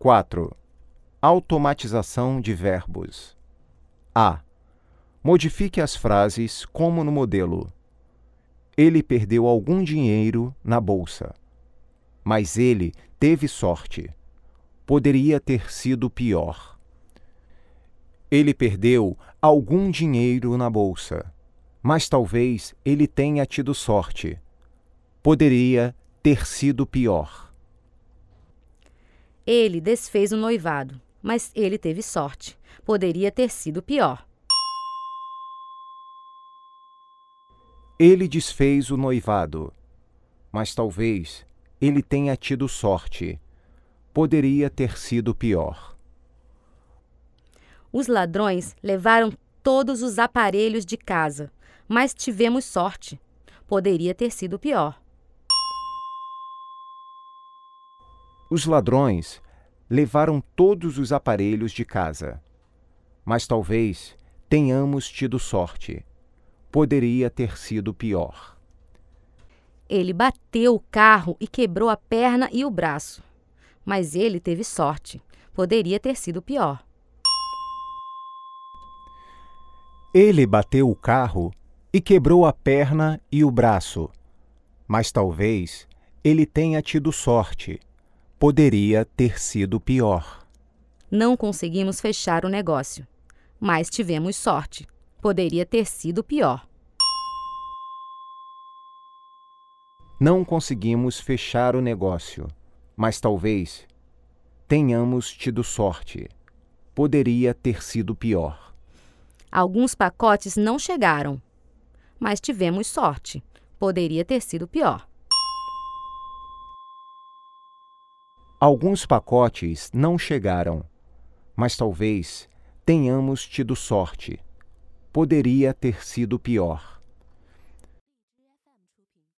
4. Automatização de verbos. A. Modifique as frases como no modelo. Ele perdeu algum dinheiro na bolsa. Mas ele teve sorte. Poderia ter sido pior. Ele perdeu algum dinheiro na bolsa. Mas talvez ele tenha tido sorte. Poderia ter sido pior. Ele desfez o noivado, mas ele teve sorte. Poderia ter sido pior. Ele desfez o noivado, mas talvez ele tenha tido sorte. Poderia ter sido pior. Os ladrões levaram todos os aparelhos de casa, mas tivemos sorte. Poderia ter sido pior. Os ladrões levaram todos os aparelhos de casa. Mas talvez tenhamos tido sorte. Poderia ter sido pior. Ele bateu o carro e quebrou a perna e o braço. Mas ele teve sorte. Poderia ter sido pior. Ele bateu o carro e quebrou a perna e o braço. Mas talvez ele tenha tido sorte. Poderia ter sido pior. Não conseguimos fechar o negócio, mas tivemos sorte. Poderia ter sido pior. Não conseguimos fechar o negócio, mas talvez tenhamos tido sorte. Poderia ter sido pior. Alguns pacotes não chegaram, mas tivemos sorte. Poderia ter sido pior. Alguns pacotes não chegaram, mas talvez tenhamos tido sorte. Poderia ter sido pior.